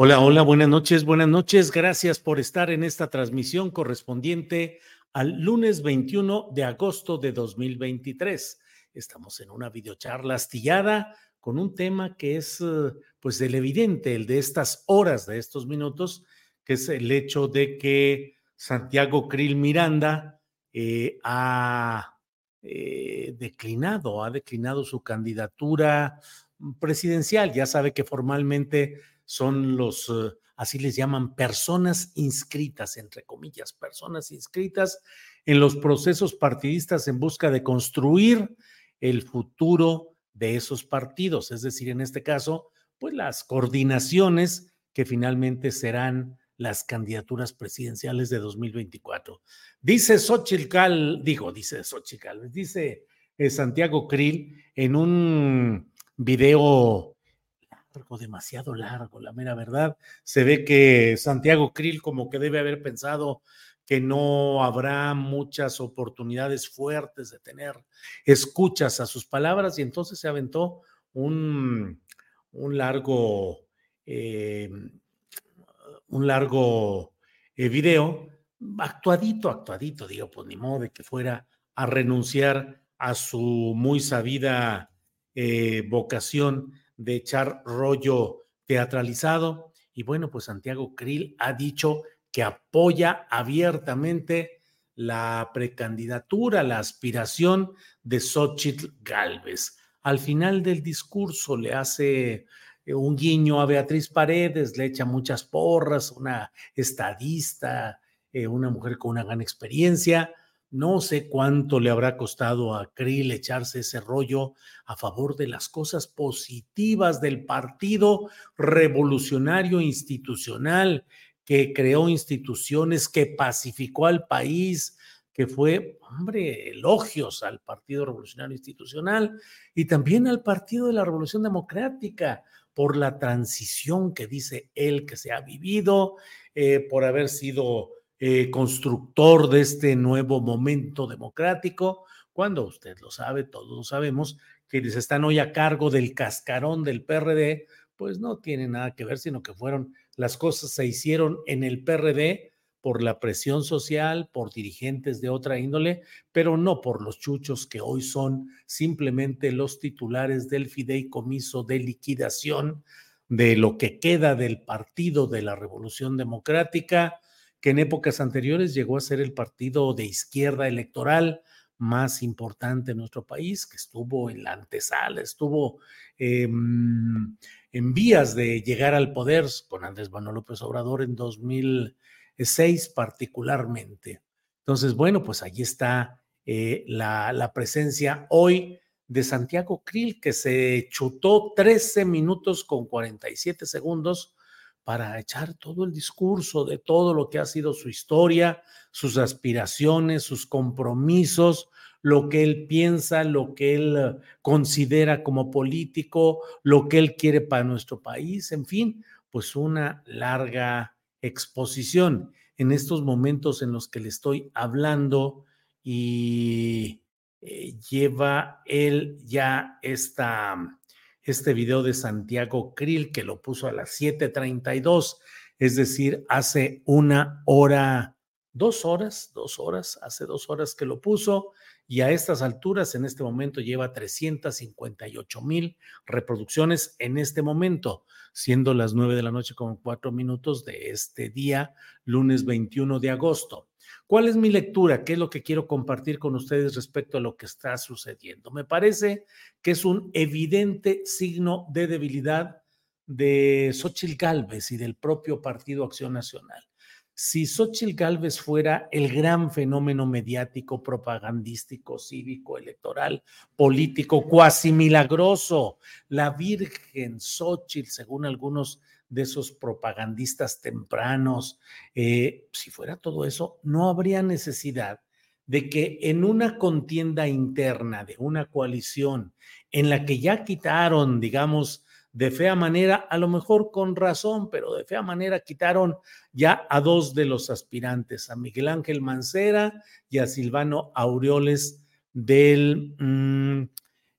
Hola, hola, buenas noches, buenas noches. Gracias por estar en esta transmisión correspondiente al lunes 21 de agosto de 2023. Estamos en una videocharla astillada con un tema que es eh, pues el evidente, el de estas horas, de estos minutos, que es el hecho de que Santiago Krill Miranda eh, ha eh, declinado, ha declinado su candidatura presidencial. Ya sabe que formalmente son los, eh, así les llaman, personas inscritas, entre comillas, personas inscritas en los procesos partidistas en busca de construir el futuro de esos partidos, es decir, en este caso, pues las coordinaciones que finalmente serán las candidaturas presidenciales de 2024. Dice Xochitl, digo, dice Xochitl, dice eh, Santiago Krill en un video demasiado largo, la mera verdad. Se ve que Santiago Krill como que debe haber pensado que no habrá muchas oportunidades fuertes de tener escuchas a sus palabras y entonces se aventó un, un largo, eh, un largo eh, video, actuadito, actuadito, digo, pues ni modo de que fuera a renunciar a su muy sabida eh, vocación de echar rollo teatralizado. Y bueno, pues Santiago Krill ha dicho que apoya abiertamente la precandidatura, la aspiración de Xochitl Galvez. Al final del discurso le hace eh, un guiño a Beatriz Paredes, le echa muchas porras, una estadista, eh, una mujer con una gran experiencia, no sé cuánto le habrá costado a Krill echarse ese rollo a favor de las cosas positivas del Partido Revolucionario Institucional, que creó instituciones, que pacificó al país, que fue, hombre, elogios al Partido Revolucionario Institucional y también al Partido de la Revolución Democrática por la transición que dice él que se ha vivido, eh, por haber sido eh, constructor de este nuevo momento democrático, cuando usted lo sabe, todos lo sabemos, quienes están hoy a cargo del cascarón del PRD, pues no tiene nada que ver, sino que fueron, las cosas se hicieron en el PRD por la presión social, por dirigentes de otra índole, pero no por los chuchos que hoy son simplemente los titulares del fideicomiso de liquidación de lo que queda del Partido de la Revolución Democrática, que en épocas anteriores llegó a ser el partido de izquierda electoral más importante en nuestro país, que estuvo en la antesala, estuvo en vías de llegar al poder con Andrés Manuel López Obrador en 2006 particularmente. Entonces, bueno, pues allí está eh, la, la, presencia hoy de Santiago Krill, que se chutó 13 minutos con 47 segundos para echar todo el discurso de todo lo que ha sido su historia, sus aspiraciones, sus compromisos, lo que él piensa, lo que él eh, considera como político, lo que él quiere para nuestro país, en fin, pues una larga exposición en estos momentos en los que le estoy hablando y eh, lleva él ya esta, este video de Santiago Krill que lo puso a las 7:32, es decir, hace una hora, dos horas, dos horas, hace dos horas que lo puso y a estas alturas, en este momento, lleva 358 mil reproducciones en este momento, siendo las 9 de la noche con cuatro minutos de este día, lunes 21 de agosto. ¿Cuál es mi lectura? ¿Qué es lo que quiero compartir con ustedes respecto a lo que está sucediendo? Me parece que es un evidente signo de debilidad de Xochitl Gálvez y del propio Partido Acción Nacional si Xochitl Gálvez fuera el gran fenómeno mediático, propagandístico, cívico, electoral, político, cuasi milagroso, la Virgen Xochitl, según algunos de esos propagandistas tempranos, eh, si fuera todo eso, no habría necesidad de que en una contienda interna de una coalición en la que ya quitaron, digamos, de fea manera, a lo mejor con razón, pero de fea manera quitaron ya a dos de los aspirantes, a Miguel Ángel Mancera y a Silvano Aureoles del, mm,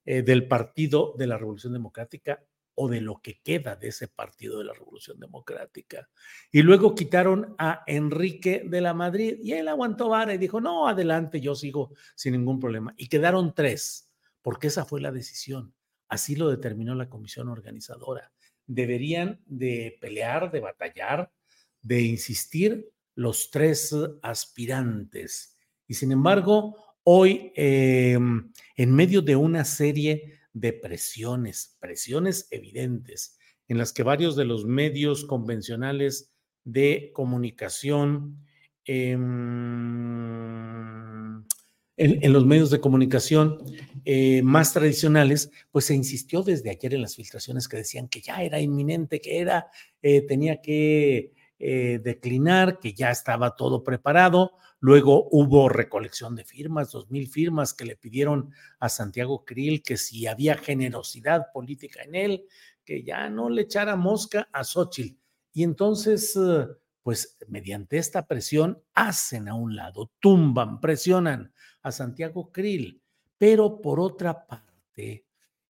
eh, del Partido de la Revolución Democrática o de lo que queda de ese Partido de la Revolución Democrática. Y luego quitaron a Enrique de la Madrid y él aguantó vara y dijo, no, adelante, yo sigo sin ningún problema. Y quedaron tres, porque esa fue la decisión Así lo determinó la comisión organizadora. Deberían de pelear, de batallar, de insistir los tres aspirantes. Y sin embargo, hoy, em, en medio de una serie de presiones, presiones evidentes, en las que varios de los medios convencionales de comunicación eh, en, los medios de comunicación eh, más tradicionales, pues se insistió desde ayer en las filtraciones que decían que ya era inminente, que era, eh, tenía que eh, declinar, que ya estaba todo preparado. Luego hubo recolección de firmas, dos mil firmas que le pidieron a Santiago Krill que si había generosidad política en él, que ya no le echara mosca a Xochitl. Y entonces, pues mediante esta presión, hacen a un lado, tumban, presionan a Santiago Krill. Pero por otra parte,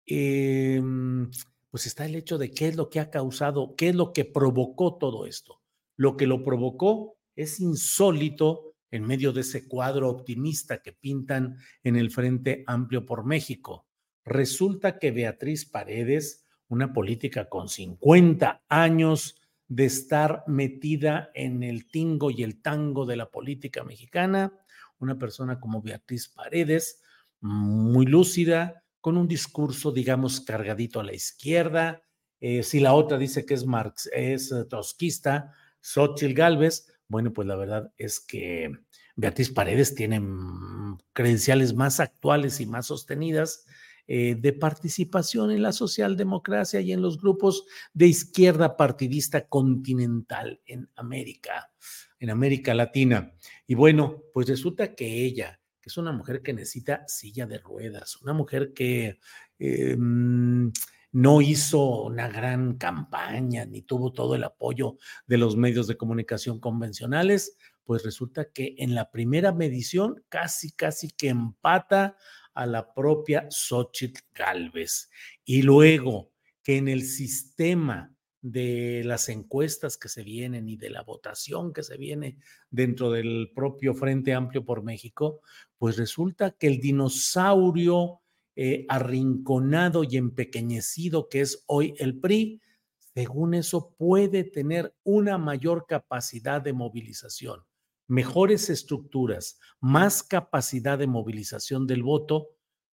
em, pues está el hecho de qué es lo que ha causado, qué es lo que provocó todo esto. Lo que lo provocó es insólito en medio de ese cuadro optimista que pintan en el Frente Amplio por México. Resulta que Beatriz Paredes, una política con 50 años de estar metida en el tingo y el tango de la política mexicana, una persona como Beatriz Paredes, muy lúcida, con un discurso, digamos, cargadito a la izquierda. Eh, si la otra dice que es, Marx, es eh, trotskista, Xochitl Galvez, bueno, pues la verdad es que Beatriz Paredes tiene mm, credenciales más actuales y más sostenidas eh, de participación en la socialdemocracia y en los grupos de izquierda partidista continental en América en América Latina. Y bueno, pues resulta que ella, que es una mujer que necesita silla de ruedas, una mujer que eh, mm, no hizo una gran campaña ni tuvo todo el apoyo de los medios de comunicación convencionales, pues resulta que en la primera medición casi, casi que empata a la propia Xochitl Galvez. Y luego que en el sistema de las encuestas que se vienen y de la votación que se viene dentro del propio Frente Amplio por México, pues resulta que el dinosaurio eh, arrinconado y empequeñecido que es hoy el PRI, según eso puede tener una mayor capacidad de movilización, mejores estructuras, más capacidad de movilización del voto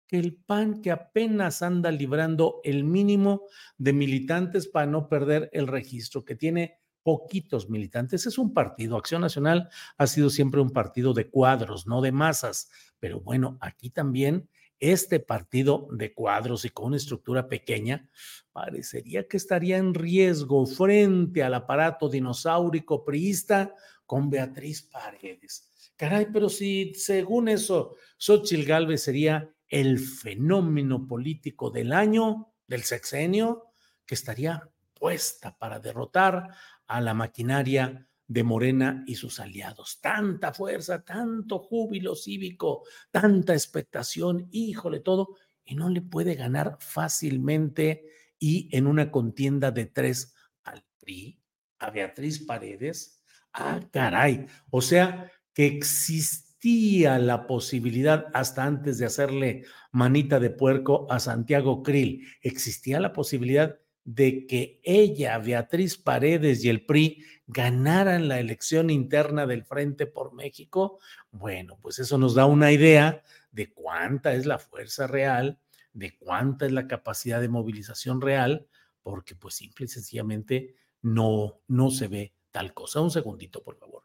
que el PAN que apenas anda librando el mínimo de militantes para no perder el registro, que tiene poquitos militantes. Es un partido, Acción Nacional ha sido siempre un partido de cuadros, no de masas, pero bueno, aquí también este partido de cuadros y con una estructura pequeña parecería que estaría en riesgo frente al aparato dinosaurico priista con Beatriz Paredes. Caray, pero si según eso Xochitl Galvez sería el fenómeno político del año, del sexenio, que estaría puesta para derrotar a la maquinaria de Morena y sus aliados. Tanta fuerza, tanto júbilo cívico, tanta expectación, híjole, todo, y no le puede ganar fácilmente y en una contienda de tres al PRI, a Beatriz Paredes. Ah, caray. O sea, que existía la posibilidad, hasta antes de hacerle manita de puerco a Santiago Krill, existía la posibilidad de que ella, Beatriz Paredes y el PRI ganaran la elección interna del Frente por México, bueno, pues eso nos da una idea de cuánta es la fuerza real, de cuánta es la capacidad de movilización real, porque pues simple y sencillamente no, no se ve tal cosa. Un segundito, por favor.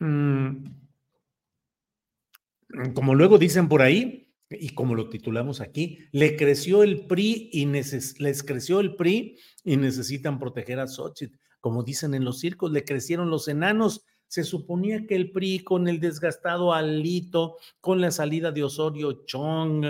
Mm. Como luego dicen por ahí, y como lo titulamos aquí, le creció el PRI y les creció el PRI y necesitan proteger a Xochitl. Como dicen en los circos, le crecieron los enanos. Se suponía que el PRI con el desgastado Alito, con la salida de Osorio Chong,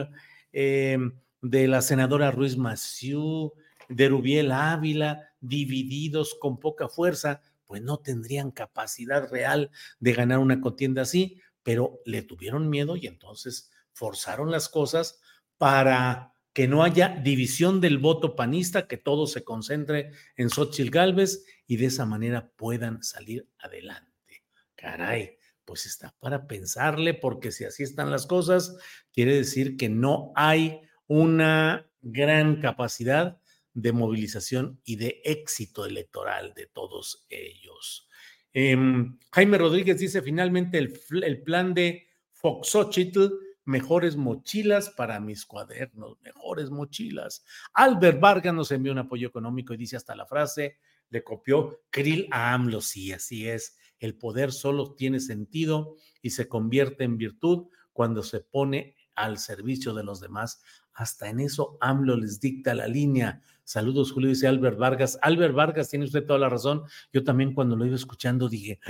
em, de la senadora Ruiz Massieu, de Rubiel Ávila, divididos con poca fuerza, pues no tendrían capacidad real de ganar una contienda así, pero le tuvieron miedo y entonces forzaron las cosas para que no haya división del voto panista, que todo se concentre en Xochitl Galvez y de esa manera puedan salir adelante. Caray, pues está para pensarle, porque si así están las cosas, quiere decir que no hay una gran capacidad de movilización y de éxito electoral de todos ellos. Em, Jaime Rodríguez dice finalmente el, plan de Foxochitl mejores mochilas para mis cuadernos, mejores mochilas. Albert Vargas nos envió un apoyo económico y dice hasta la frase, le copió Krill a AMLO. Sí, así es. El poder solo tiene sentido y se convierte en virtud cuando se pone al servicio de los demás. Hasta en eso AMLO les dicta la línea. Saludos, Julio, dice Albert Vargas. Albert Vargas, tiene usted toda la razón. Yo también cuando lo iba escuchando dije,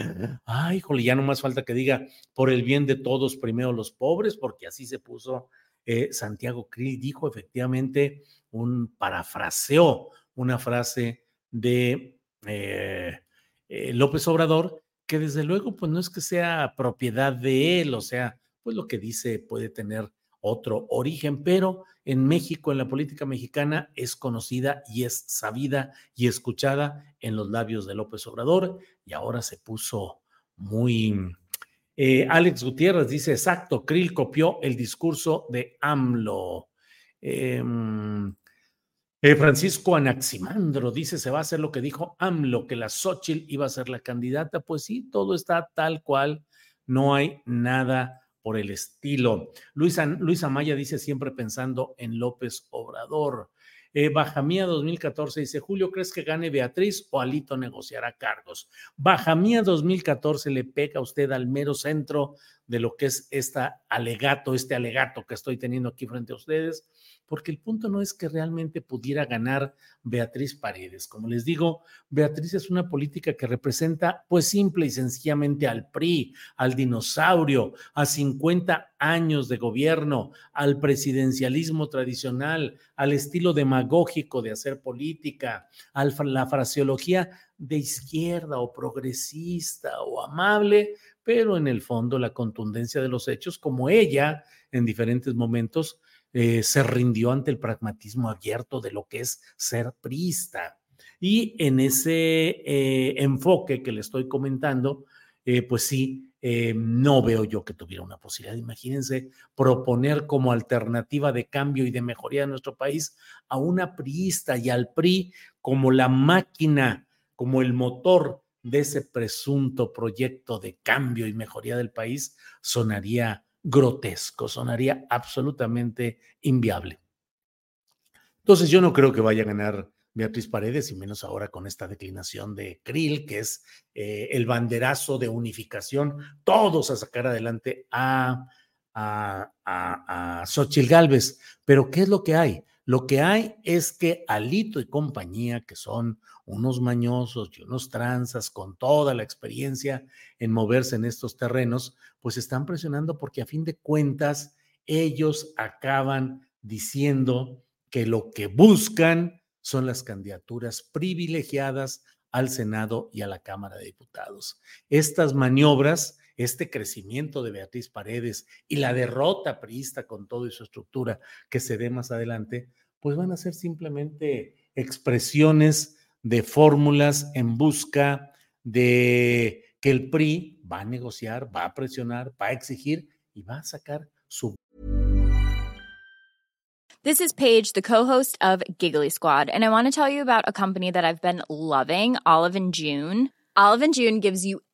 ay, jole, ya no más falta que diga, por el bien de todos, primero los pobres, porque así se puso eh, Santiago Krill. Dijo efectivamente un parafraseo, una frase de eh, López Obrador, que desde luego, pues no es que sea propiedad de él, o sea, pues lo que dice puede tener otro origen, pero en México, en la política mexicana, es conocida y es sabida y escuchada en los labios de López Obrador y ahora se puso muy... Eh, Alex Gutiérrez dice, exacto, Krill copió el discurso de AMLO. Em, eh, Francisco Anaximandro dice, se va a hacer lo que dijo AMLO, que la Xochitl iba a ser la candidata. Pues sí, todo está tal cual, no hay nada por el estilo. Luisa, Luisa Maya dice siempre pensando en López Obrador. Eh, Bajamía 2014 dice, Julio, ¿crees que gane Beatriz o Alito negociará cargos? Bajamía 2014 le pega a usted al mero centro de lo que es esta alegato, este alegato que estoy teniendo aquí frente a ustedes, porque el punto no es que realmente pudiera ganar Beatriz Paredes. Como les digo, Beatriz es una política que representa pues simple y sencillamente al PRI, al dinosaurio, a 50 años de gobierno, al presidencialismo tradicional, al estilo demagógico de hacer política, a la fraseología de izquierda o progresista o amable, pero en el fondo la contundencia de los hechos, como ella en diferentes momentos eh, se rindió ante el pragmatismo abierto de lo que es ser priista. Y en ese eh, enfoque que le estoy comentando, eh, pues sí, no veo yo que tuviera una posibilidad. Imagínense proponer como alternativa de cambio y de mejoría de nuestro país a una priista y al PRI como la máquina, como el motor de ese presunto proyecto de cambio y mejoría del país, sonaría grotesco, sonaría absolutamente inviable. Entonces yo no creo que vaya a ganar Beatriz Paredes, y menos ahora con esta declinación de Krill, que es eh, el banderazo de unificación, todos a sacar adelante a, a, a, a Galvez. Pero ¿qué es lo que hay? Lo que hay es que Alito y compañía, que son unos mañosos y unos tranzas con toda la experiencia en moverse en estos terrenos, pues están presionando porque a fin de cuentas ellos acaban diciendo que lo que buscan son las candidaturas privilegiadas al Senado y a la Cámara de Diputados. Estas maniobras, este crecimiento de Beatriz Paredes y la derrota priista con toda su estructura que se dé más adelante, pues van a ser simplemente expresiones de fórmulas en busca de que el PRI va a negociar, va a presionar, va a exigir y va a sacar su This is Paige, the co-host of Giggly Squad, and I want to tell you about a company that I've been loving, Olive and June. Olive and June gives you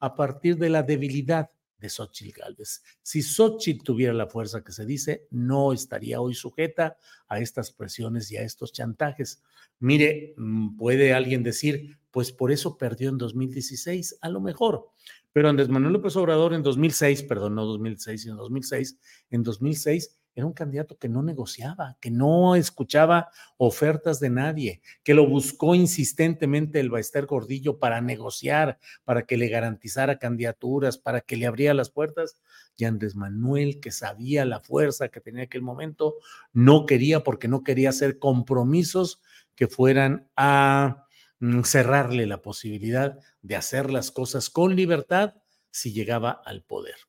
a partir de la debilidad de Xochitl Gálvez. Si Xochitl tuviera la fuerza que se dice, no estaría hoy sujeta a estas presiones y a estos chantajes. Mire, mm, puede alguien decir, pues por eso perdió en 2016, a lo mejor. Pero Andrés Manuel López Obrador en 2006, perdón, no 2006, sino 2006, en 2006 era un candidato que no negociaba, que no escuchaba ofertas de nadie, que lo buscó insistentemente el Baester Gordillo para negociar, para que le garantizara candidaturas, para que le abriera las puertas. Y Andrés Manuel, que sabía la fuerza que tenía en aquel momento, no quería porque no quería hacer compromisos que fueran a mm, cerrarle la posibilidad de hacer las cosas con libertad si llegaba al poder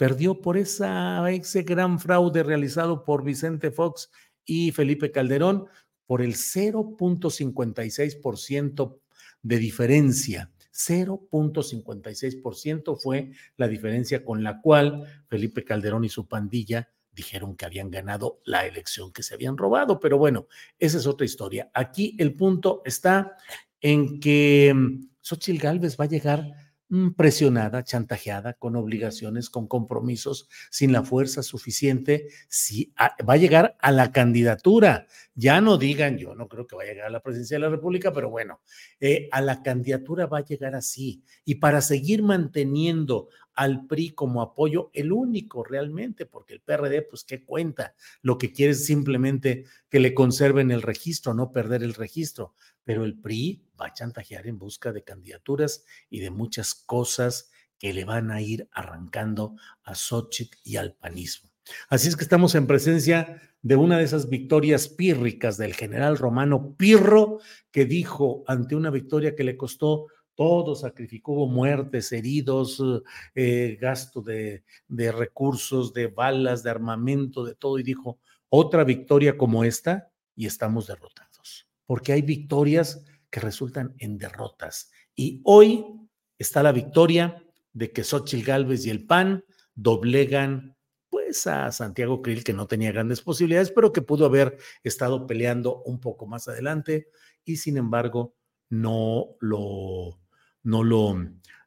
perdió por esa, ese gran fraude realizado por Vicente Fox y Felipe Calderón por el 0.56% de diferencia. 0.56% fue la diferencia con la cual Felipe Calderón y su pandilla dijeron que habían ganado la elección que se habían robado. Pero bueno, esa es otra historia. Aquí el punto está en que mm, Xochitl Gálvez va a llegar presionada, chantajeada, con obligaciones, con compromisos, sin la fuerza suficiente, si va a llegar a la candidatura. Ya no digan, yo no creo que vaya a llegar a la presidencia de la República, pero bueno, eh, a la candidatura va a llegar así. Y para seguir manteniendo al PRI como apoyo, el único realmente, porque el PRD, pues, ¿qué cuenta? Lo que quiere es simplemente que le conserven el registro, no perder el registro. Pero el PRI va a chantajear en busca de candidaturas y de muchas cosas que le van a ir arrancando a Xochitl y al panismo. Así es que estamos en presencia de una de esas victorias pírricas del general romano Pirro, que dijo ante una victoria que le costó todo, sacrificó muertes, heridos, eh, gasto de, de recursos, de balas, de armamento, de todo, y dijo, otra victoria como esta y estamos derrotados, porque hay victorias que resultan en derrotas. Y hoy está la victoria de que Xochitl Gálvez y el PAN doblegan pues a Santiago Krill, que no tenía grandes posibilidades, pero que pudo haber estado peleando un poco más adelante y sin embargo no lo, no lo,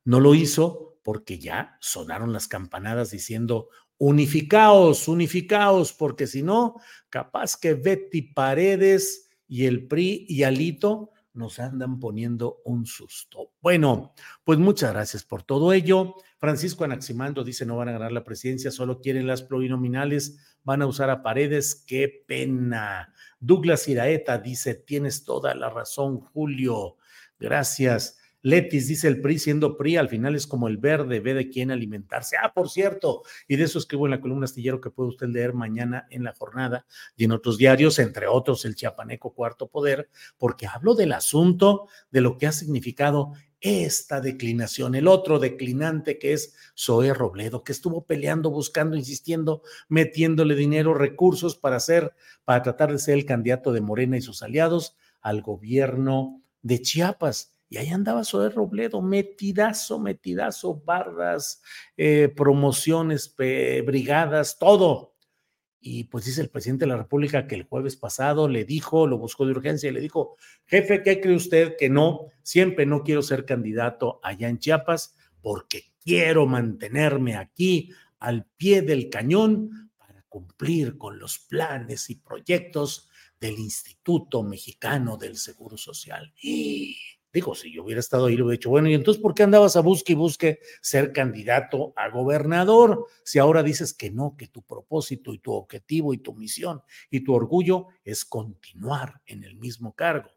no lo hizo porque ya sonaron las campanadas diciendo unificaos, unificaos, porque si no, capaz que Betty Paredes y el PRI y Alito nos andan poniendo un susto. Bueno, pues muchas gracias por todo ello. Francisco Anaximando dice no van a ganar la presidencia, solo quieren las plurinominales, van a usar a paredes, qué pena. Douglas Iraeta dice, tienes toda la razón, Julio. Gracias. Letis dice el PRI siendo PRI, al final es como el verde, ve de quién alimentarse. Ah, por cierto, y de eso escribo en la columna astillero que puede usted leer mañana en la jornada y en otros diarios, entre otros el Chiapaneco Cuarto Poder, porque hablo del asunto de lo que ha significado esta declinación, el otro declinante que es Zoé Robledo, que estuvo peleando, buscando, insistiendo, metiéndole dinero, recursos para hacer, para tratar de ser el candidato de Morena y sus aliados al gobierno de Chiapas. Y ahí andaba Zoé Robledo, metidazo, metidazo, bardas, eh, promociones, brigadas, todo y pues dice el presidente de la República que el jueves pasado le dijo, lo buscó de urgencia y le dijo, jefe, ¿qué cree usted que no? Siempre no quiero ser candidato allá en Chiapas porque quiero mantenerme aquí al pie del cañón para cumplir con los planes y proyectos del Instituto Mexicano del Seguro Social. Y Digo, si yo hubiera estado ahí, lo hubiera dicho, bueno, y entonces, ¿por qué andabas a busque y busque ser candidato a gobernador? Si ahora dices que no, que tu propósito y tu objetivo y tu misión y tu orgullo es continuar en el mismo cargo.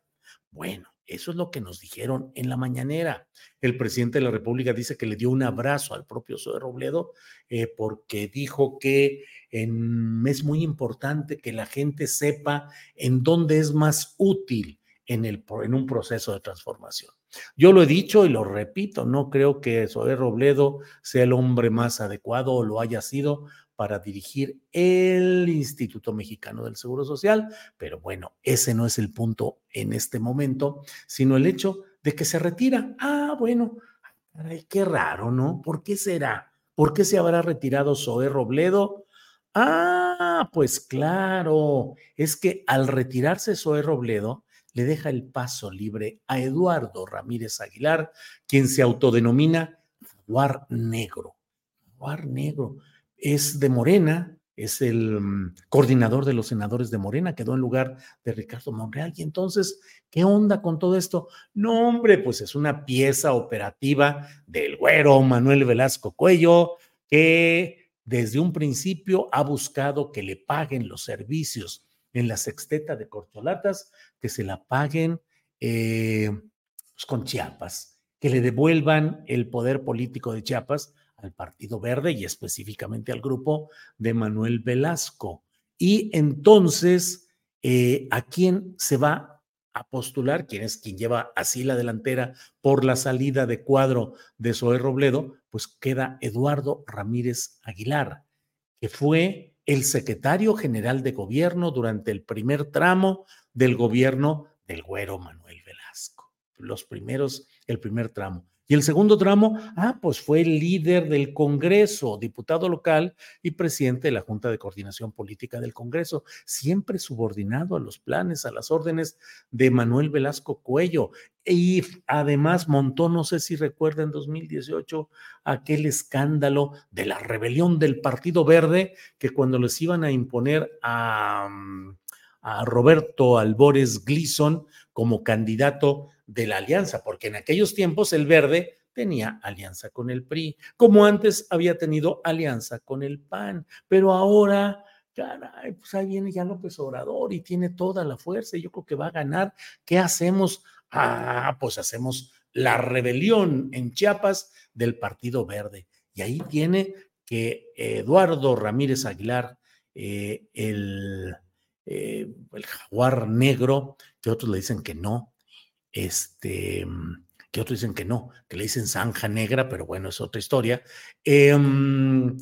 Bueno, eso es lo que nos dijeron en la mañanera. El presidente de la República dice que le dio un abrazo al propio Zoe Robledo eh, porque dijo que es muy importante que la gente sepa en dónde es más útil en, un proceso de transformación. Yo lo he dicho y lo repito, no creo que Zoé Robledo sea el hombre más adecuado o lo haya sido para dirigir el Instituto Mexicano del Seguro Social, pero bueno, ese no es el punto en este momento, sino el hecho de que se retira. Ah, bueno, ay, qué raro, ¿no? ¿Por qué será? ¿Por qué se habrá retirado Zoé Robledo? Ah, pues claro, es que al retirarse Zoé Robledo, le deja el paso libre a Eduardo Ramírez Aguilar, quien se autodenomina Jaguar Negro. Jaguar Negro es de Morena, es el mm, coordinador de los senadores de Morena, quedó en lugar de Ricardo Monreal. Y entonces, ¿qué onda con todo esto? No, hombre, pues es una pieza operativa del güero Manuel Velasco Cuello, que desde un principio ha buscado que le paguen los servicios en la sexteta de corcholatas, que se la paguen eh, pues, con Chiapas, que le devuelvan el poder político de Chiapas al Partido Verde y específicamente al grupo de Manuel Velasco. Y entonces, eh, ¿a quién se va a postular? ¿Quién es quien lleva así la delantera por la salida de cuadro de Zoé Robledo? Pues queda Eduardo Ramírez Aguilar, que fue el secretario general de gobierno durante el primer tramo del gobierno del güero Manuel Velasco. Los primeros, el primer tramo. Y el segundo tramo, ah, pues fue líder del Congreso, diputado local y presidente de la Junta de Coordinación Política del Congreso, siempre subordinado a los planes, a las órdenes de Manuel Velasco Cuello. Y además montó, no sé si recuerda en 2018, aquel escándalo de la rebelión del Partido Verde, que cuando les iban a imponer a, a Roberto Albores Gleason como candidato de la alianza, porque en aquellos tiempos el verde tenía alianza con el PRI, como antes había tenido alianza con el PAN, pero ahora, caray, pues ahí viene ya López Obrador y tiene toda la fuerza y yo creo que va a ganar. ¿Qué hacemos? Ah, pues hacemos la rebelión en Chiapas del Partido Verde. Y ahí tiene que Eduardo Ramírez Aguilar, eh, el, eh, el jaguar negro, que otros le dicen que no, este, mm, que otros dicen que no, que le dicen zanja negra, pero bueno, es otra historia, em,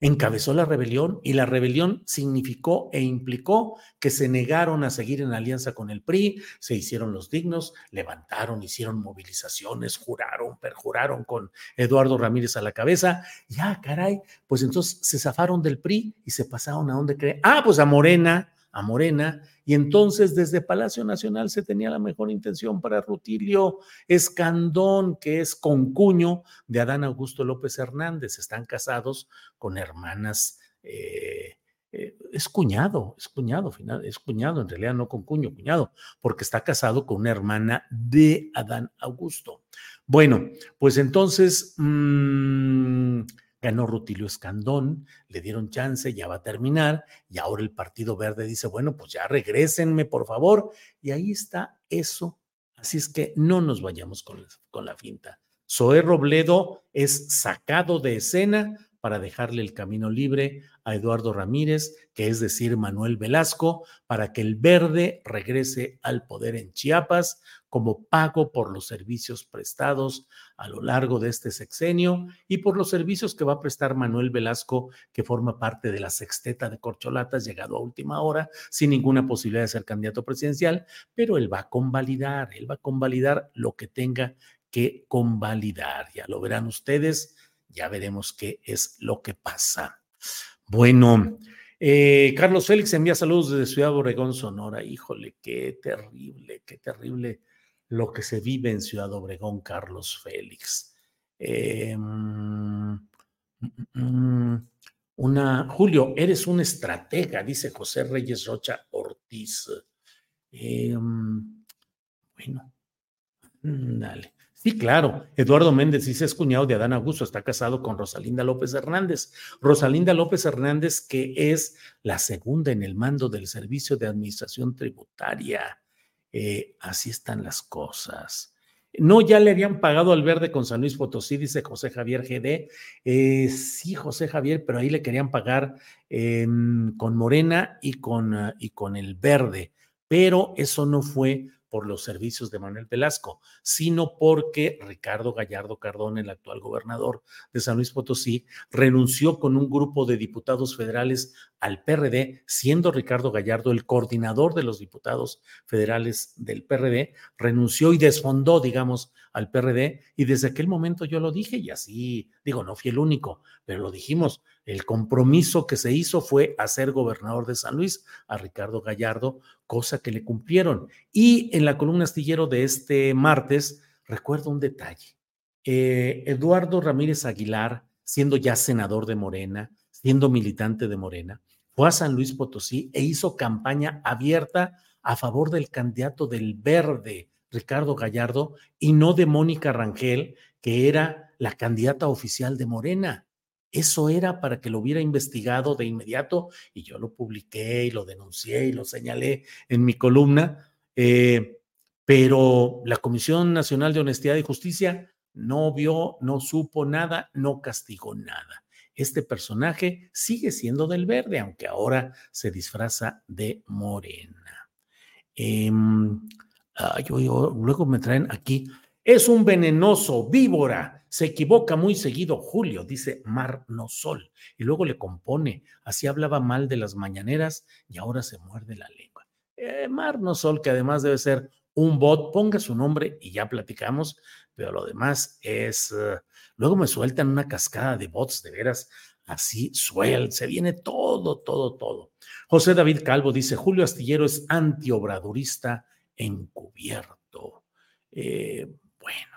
encabezó la rebelión y la rebelión significó e implicó que se negaron a seguir en alianza con el PRI, se hicieron los dignos, levantaron, hicieron movilizaciones, juraron, perjuraron con Eduardo Ramírez a la cabeza, ya caray, pues entonces se zafaron del PRI y se pasaron a donde creen, ah, pues a Morena, a Morena, y entonces desde Palacio Nacional se tenía la mejor intención para Rutilio Escandón, que es concuño de Adán Augusto López Hernández. Están casados con hermanas. Eh, eh, es cuñado, es cuñado, es cuñado, en realidad no con cuño, cuñado, porque está casado con una hermana de Adán Augusto. Bueno, pues entonces, mmm, ganó Rutilio Escandón, le dieron chance, ya va a terminar, y ahora el Partido Verde dice, bueno, pues ya regrésenme, por favor, y ahí está eso Así es que no nos vayamos con, con la finta. Zoé Robledo es sacado de escena para dejarle el camino libre a Eduardo Ramírez, que es decir, Manuel Velasco, para que el verde regrese al poder en Chiapas como pago por los servicios prestados a lo largo de este sexenio y por los servicios que va a prestar Manuel Velasco, que forma parte de la sexteta de corcholatas, llegado a última hora, sin ninguna posibilidad de ser candidato presidencial, pero él va a convalidar, él va a convalidar lo que tenga que convalidar. Ya lo verán ustedes, ya veremos qué es lo que pasa. Bueno, eh, Carlos Félix envía saludos desde Ciudad Obregón, Sonora. Híjole, qué terrible, qué terrible lo que se vive en Ciudad Obregón, Carlos Félix. Eh, mm, mm, una, Julio, eres un estratega, dice José Reyes Rocha Ortiz. Eh, mm, bueno, dale. Sí, claro. Eduardo Méndez dice es cuñado de Adán Augusto, está casado con Rosalinda López Hernández. Rosalinda López Hernández, que es la segunda en el mando del Servicio de Administración Tributaria. Eh, así están las cosas. No, ya le habían pagado al verde con San Luis Potosí, dice José Javier GD. Eh, sí, José Javier, pero ahí le querían pagar con Morena y con, y con el verde. Pero eso no fue por los servicios de Manuel Velasco, sino porque Ricardo Gallardo Cardón, el actual gobernador de San Luis Potosí, renunció con un grupo de diputados federales al PRD, siendo Ricardo Gallardo el coordinador de los diputados federales del PRD, renunció y desfondó, digamos, al PRD, y desde aquel momento yo lo dije, y así, digo, no fui el único, pero lo dijimos, el compromiso que se hizo fue hacer gobernador de San Luis a Ricardo Gallardo, cosa que le cumplieron. Y en la columna astillero de este martes, recuerdo un detalle. Eh, Eduardo Ramírez Aguilar, siendo ya senador de Morena, siendo militante de Morena, fue a San Luis Potosí e hizo campaña abierta a favor del candidato del Verde, Ricardo Gallardo, y no de Mónica Rangel, que era la candidata oficial de Morena. Eso era para que lo hubiera investigado de inmediato y yo lo publiqué y lo denuncié y lo señalé en mi columna, eh, pero la Comisión Nacional de Honestidad y Justicia no vio, no supo nada, no castigó nada. Este personaje sigue siendo del verde, aunque ahora se disfraza de morena. Em, luego me traen aquí, es un venenoso víbora se equivoca muy seguido Julio, dice Mar no Sol, y luego le compone, así hablaba mal de las mañaneras y ahora se muerde la lengua. Eh, Mar no Sol, que además debe ser un bot, ponga su nombre y ya platicamos, pero lo demás es... Eh, luego me sueltan una cascada de bots, de veras, así suel, se viene todo, todo, todo. José David Calvo dice, Julio Astillero es antiobradurista encubierto. Eh, bueno,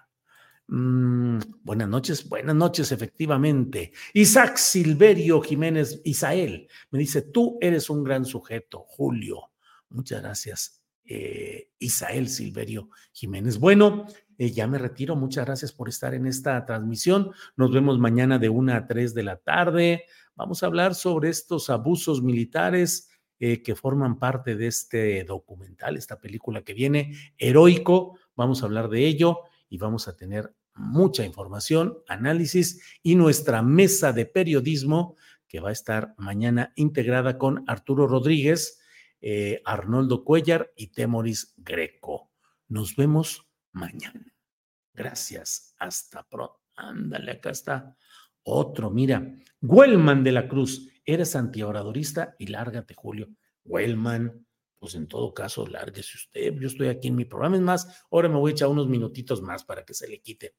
Mm, buenas noches, buenas noches, efectivamente. Isaac Silverio Jiménez Isael me dice, tú eres un gran sujeto, Julio. Muchas gracias, eh, Isael Silverio Jiménez. Bueno, eh, ya me retiro. Muchas gracias por estar en esta transmisión. Nos vemos mañana de una a tres de la tarde. Vamos a hablar sobre estos abusos militares eh, que forman parte de este documental, esta película que viene, heroico. Vamos a hablar de ello y vamos a tener mucha información, análisis y nuestra mesa de periodismo que va a estar mañana integrada con Arturo Rodríguez, eh, Arnoldo Cuellar y Temoris Greco. Nos vemos mañana. Gracias. Hasta pronto. Ándale, acá está otro. Mira, Huelman de la Cruz. Eres antiobradorista y lárgate, Julio. Huelman, pues en todo caso, lárguese usted. Yo estoy aquí en mi programa. Es más, ahora me voy a echar unos minutitos más para que se le quite,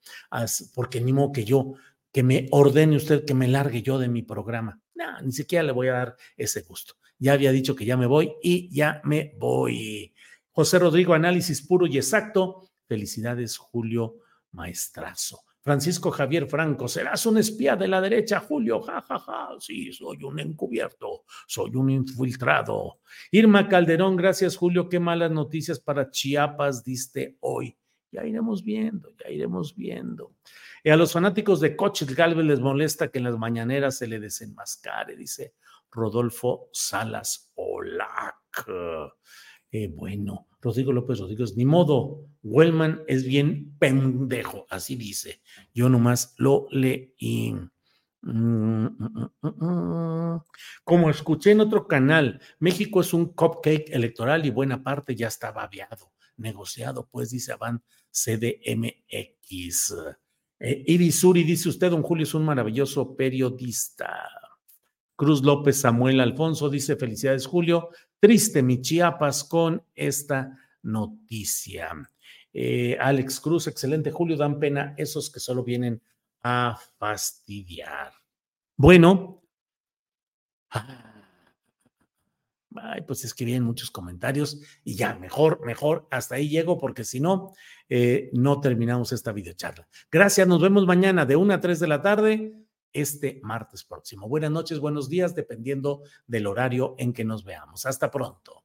porque ni modo que yo, que me ordene usted que me largue yo de mi programa. No, ni siquiera le voy a dar ese gusto. Ya había dicho que ya me voy y ya me voy. José Rodrigo, análisis puro y exacto. Felicidades, Julio Maestrazo. Francisco Javier Franco, serás un espía de la derecha, Julio, ja, ja, ja. Sí, soy un encubierto, soy un infiltrado. Irma Calderón, gracias, Julio. Qué malas noticias para Chiapas diste hoy. Ya iremos viendo, ya iremos viendo. Y a los fanáticos de Coches Galvez les molesta que en las mañaneras se le desenmascare, dice Rodolfo Salas Olac. Eh, bueno, Rodrigo López Rodríguez, ni modo, Wellman es bien pendejo, así dice. Yo nomás lo leí. Como escuché en otro canal, México es un cupcake electoral y buena parte ya estaba aviado, negociado, pues dice Avan CDMX. Eh, Irisuri dice usted, don Julio es un maravilloso periodista. Cruz López Samuel Alfonso dice felicidades Julio, triste mi Chiapas con esta noticia. Eh, Alex Cruz, excelente Julio, dan pena esos que solo vienen a fastidiar. Bueno, ay, pues escribí muchos comentarios y ya, mejor, mejor, hasta ahí llego porque si no, eh, no terminamos esta videocharla. Gracias, nos vemos mañana de 1 a 3 de la tarde, este martes próximo. Buenas noches, buenos días, dependiendo del horario en que nos veamos. Hasta pronto.